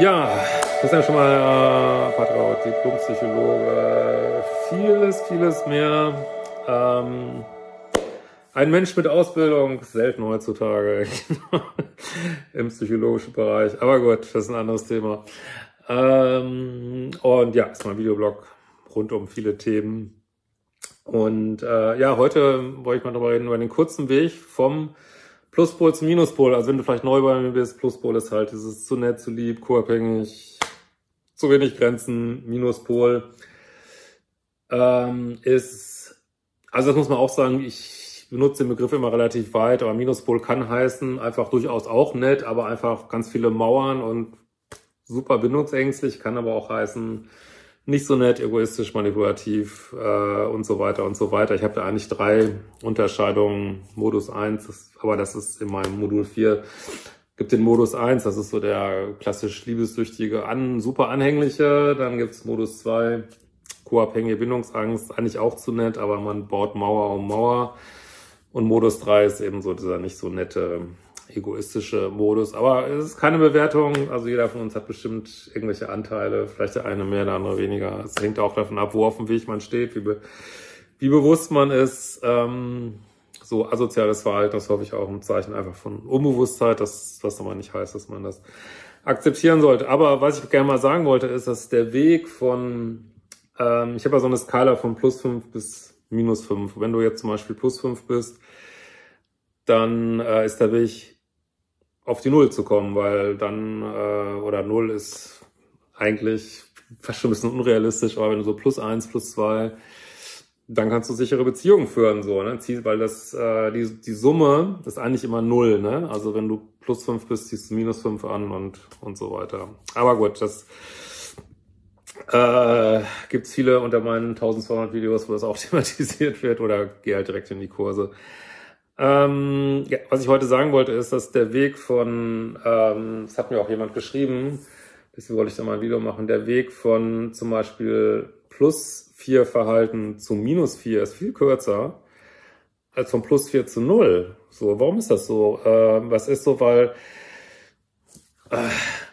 Ja, das ist ja schon mal äh, Patraut, Diplompsychologe, vieles, vieles mehr. Ähm, ein Mensch mit Ausbildung, selten heutzutage im psychologischen Bereich. Aber gut, das ist ein anderes Thema. Ähm, und ja, ist mein Videoblog rund um viele Themen. Und äh, ja, heute wollte ich mal darüber reden, über den kurzen Weg vom Pluspol zum Minuspol. Also wenn du vielleicht neu bei mir bist, Pluspol ist halt dieses zu nett, zu lieb, co-abhängig, zu wenig Grenzen, Minuspol ähm, ist, also das muss man auch sagen, ich benutze den Begriff immer relativ weit, aber Minuspol kann heißen, einfach durchaus auch nett, aber einfach ganz viele Mauern und super bindungsängstlich, kann aber auch heißen, nicht so nett, egoistisch, manipulativ äh, und so weiter und so weiter. Ich habe da eigentlich drei Unterscheidungen. Modus 1, das, aber das ist in meinem Modul 4. Gibt den Modus 1, das ist so der klassisch liebessüchtige, an, super anhängliche. Dann gibt's Modus 2, co-abhängige Bindungsangst, eigentlich auch zu nett, aber man baut Mauer um Mauer. Und Modus 3 ist eben so dieser nicht so nette, egoistische Modus. Aber es ist keine Bewertung. Also jeder von uns hat bestimmt irgendwelche Anteile. Vielleicht der eine mehr, der andere weniger. Es hängt auch davon ab, wo auf dem Weg man steht, wie, be wie bewusst man ist. Ähm, so asoziales Verhalten, das hoffe ich auch ein Zeichen einfach von Unbewusstheit, das, was aber nicht heißt, dass man das akzeptieren sollte. Aber was ich gerne mal sagen wollte, ist, dass der Weg von, ähm, ich habe ja so eine Skala von plus fünf bis minus fünf. Wenn du jetzt zum Beispiel plus fünf bist, dann äh, ist der Weg auf die Null zu kommen, weil dann, äh, oder Null ist eigentlich fast schon ein bisschen unrealistisch, aber wenn du so plus eins, plus zwei, dann kannst du sichere Beziehungen führen, so, ne? Weil das, äh, die, die Summe ist eigentlich immer null, ne? Also wenn du plus fünf bist, ziehst du minus fünf an und, und so weiter. Aber gut, das äh, gibt viele unter meinen 1200 Videos, wo das auch thematisiert wird oder geh halt direkt in die Kurse. Ähm, ja, was ich heute sagen wollte, ist, dass der Weg von, ähm, das hat mir auch jemand geschrieben, deswegen wollte ich da mal ein Video machen, der Weg von zum Beispiel plus vier Verhalten zu minus vier ist viel kürzer als von plus vier zu null. So, warum ist das so? Äh, was ist so, weil äh,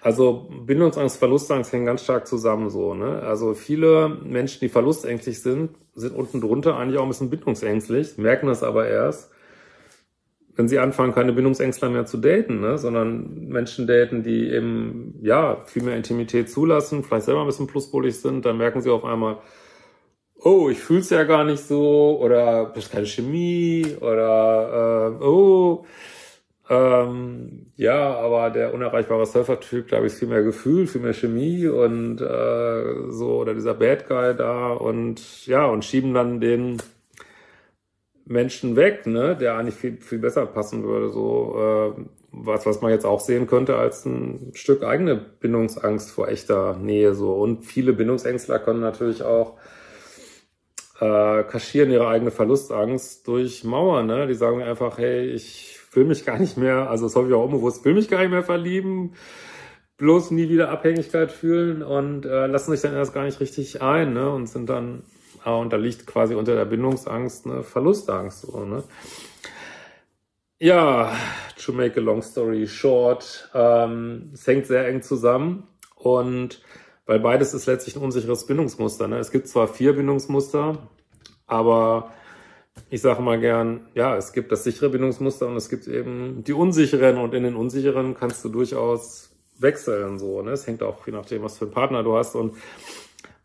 also Bindungsangst, Verlustangst hängen ganz stark zusammen so. Ne? Also viele Menschen, die verlustängstlich sind, sind unten drunter eigentlich auch ein bisschen bindungsängstlich, merken das aber erst, wenn sie anfangen, keine Bindungsängstler mehr zu daten, ne? sondern Menschen daten, die eben ja viel mehr Intimität zulassen, vielleicht selber ein bisschen pluspolig sind, dann merken sie auf einmal, oh, ich fühl's ja gar nicht so, oder das ist keine Chemie, oder äh, oh, ähm, ja, aber der unerreichbare Surfer-Typ, da habe ich viel mehr Gefühl, viel mehr Chemie und äh, so, oder dieser Bad Guy da und ja, und schieben dann den Menschen weg, ne, der eigentlich viel, viel besser passen würde, so äh, was, was man jetzt auch sehen könnte als ein Stück eigene Bindungsangst vor echter Nähe so. Und viele Bindungsängstler können natürlich auch äh, kaschieren ihre eigene Verlustangst durch Mauern, ne? Die sagen einfach, hey, ich will mich gar nicht mehr, also das hoffe ich auch unbewusst, will mich gar nicht mehr verlieben, bloß nie wieder Abhängigkeit fühlen und äh, lassen sich dann erst gar nicht richtig ein, ne? Und sind dann und da liegt quasi unter der Bindungsangst eine Verlustangst. So, ne? Ja, to make a long story short, ähm, es hängt sehr eng zusammen und weil beides ist letztlich ein unsicheres Bindungsmuster. Ne? Es gibt zwar vier Bindungsmuster, aber ich sage mal gern, ja, es gibt das sichere Bindungsmuster und es gibt eben die unsicheren und in den unsicheren kannst du durchaus wechseln. So, ne? Es hängt auch je nachdem, was für einen Partner du hast und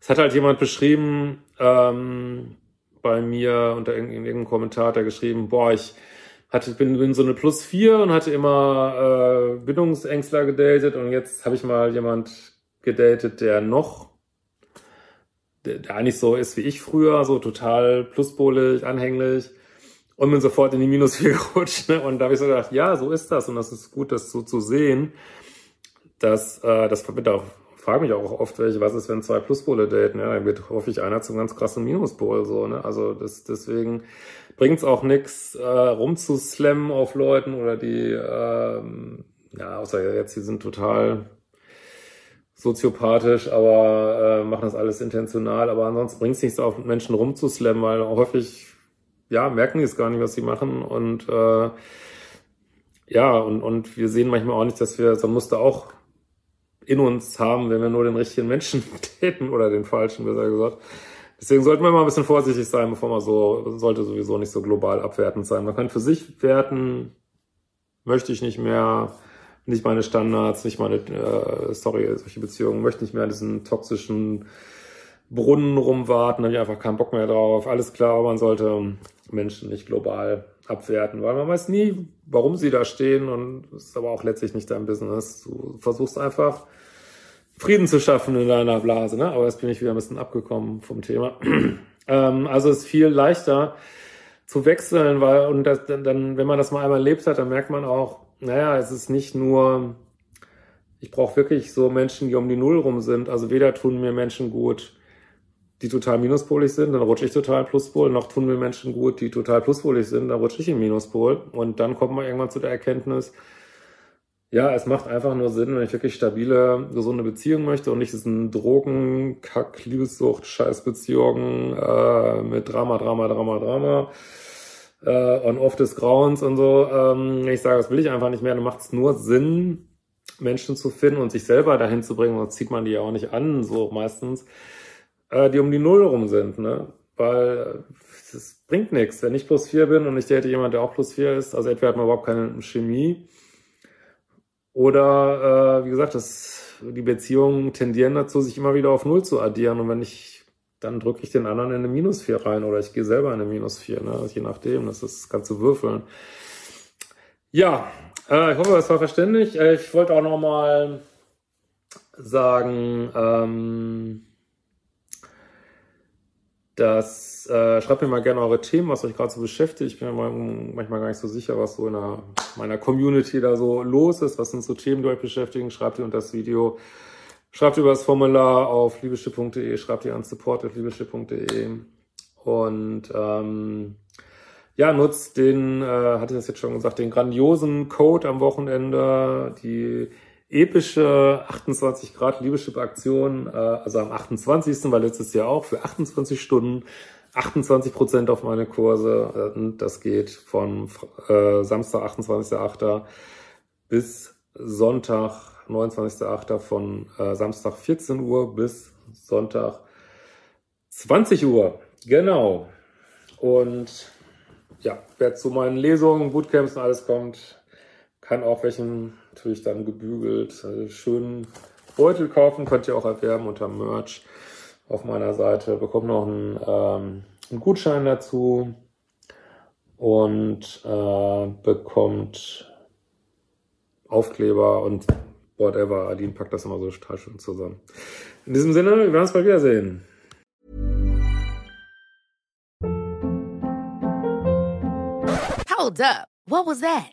es hat halt jemand beschrieben, ähm, bei mir unter in, in irgendeinem Kommentar hat er geschrieben, boah, ich hatte, bin, bin so eine Plus 4 und hatte immer äh, Bindungsängstler gedatet und jetzt habe ich mal jemand gedatet, der noch der eigentlich so ist wie ich früher, so total pluspolig, anhänglich und bin sofort in die Minus 4 gerutscht. Ne? Und da habe ich so gedacht, ja, so ist das und das ist gut, das so zu sehen. Dass, äh, das auch, frage mich auch oft, welche, was ist, wenn zwei Pluspole daten? Ja, dann wird häufig einer zum ganz krassen Minuspol. So, ne? Also das, deswegen bringt es auch nichts, äh, rumzuslammen auf Leuten oder die, ähm, ja, außer jetzt, die sind total soziopathisch, aber äh, machen das alles intentional. Aber ansonsten bringt es nichts, auf Menschen rumzuslammen, weil häufig ja, merken die es gar nicht, was sie machen. Und äh, ja, und, und wir sehen manchmal auch nicht, dass wir so Muster auch in uns haben, wenn wir nur den richtigen Menschen täten oder den falschen, besser gesagt. Deswegen sollten wir mal ein bisschen vorsichtig sein, bevor man so, sollte sowieso nicht so global abwertend sein. Man kann für sich werten, möchte ich nicht mehr, nicht meine Standards, nicht meine, äh, sorry, solche Beziehungen, möchte nicht mehr diesen toxischen Brunnen rumwarten, habe ich einfach keinen Bock mehr drauf. Alles klar, man sollte Menschen nicht global abwerten, weil man weiß nie, warum sie da stehen und es ist aber auch letztlich nicht dein Business. Du versuchst einfach Frieden zu schaffen in deiner Blase, ne? Aber jetzt bin ich wieder ein bisschen abgekommen vom Thema. ähm, also es ist viel leichter zu wechseln, weil und das, dann, wenn man das mal einmal erlebt hat, dann merkt man auch, naja, es ist nicht nur, ich brauche wirklich so Menschen, die um die Null rum sind. Also weder tun mir Menschen gut, die total minuspolig sind, dann rutsche ich total Pluspol. Noch tun mir Menschen gut, die total pluspolig sind, dann rutsche ich in Minuspol. Und dann kommt man irgendwann zu der Erkenntnis, ja, es macht einfach nur Sinn, wenn ich wirklich stabile, gesunde Beziehungen möchte und nicht diesen Drogen, Kack, Liebessucht, Scheißbeziehungen äh, mit Drama, Drama, Drama, Drama äh, und oft des Grauens und so. Ähm, ich sage, das will ich einfach nicht mehr. Dann macht es nur Sinn, Menschen zu finden und sich selber dahin zu bringen, sonst zieht man die ja auch nicht an, so meistens äh, die um die Null rum sind, ne? Weil es bringt nichts, wenn ich plus vier bin und ich date jemand, der auch plus vier ist. Also entweder hat man überhaupt keine Chemie oder, äh, wie gesagt, das, die Beziehungen tendieren dazu, sich immer wieder auf Null zu addieren. Und wenn ich, dann drücke ich den anderen in eine Minus vier rein oder ich gehe selber in eine Minus vier, ne? je nachdem. Das ist das ganze Würfeln. Ja, äh, ich hoffe, es war verständlich. Äh, ich wollte auch noch mal sagen, ähm, das äh, schreibt mir mal gerne eure Themen, was euch gerade so beschäftigt. Ich bin ja manchmal gar nicht so sicher, was so in der, meiner Community da so los ist. Was sind so Themen, die euch beschäftigen? Schreibt ihr unter das Video. Schreibt über das Formular auf liebeschipp.de, schreibt ihr an support.liebeschipp.de und ähm, ja, nutzt den, äh, hatte ich das jetzt schon gesagt, den grandiosen Code am Wochenende, die epische 28 Grad Liebeschip-Aktion, äh, also am 28. war letztes Jahr auch für 28 Stunden 28 Prozent auf meine Kurse. Und das geht von äh, Samstag 28.8. bis Sonntag 29.8. von äh, Samstag 14 Uhr bis Sonntag 20 Uhr. Genau. Und ja, wer zu meinen Lesungen, Bootcamps und alles kommt, kann auch welchen natürlich dann gebügelt, äh, schönen Beutel kaufen, könnt ihr auch erwerben unter Merch auf meiner Seite. Bekommt noch einen, ähm, einen Gutschein dazu und äh, bekommt Aufkleber und whatever. Adin packt das immer so total schön zusammen. In diesem Sinne, wir werden uns bald wiedersehen. Hold up. What was that?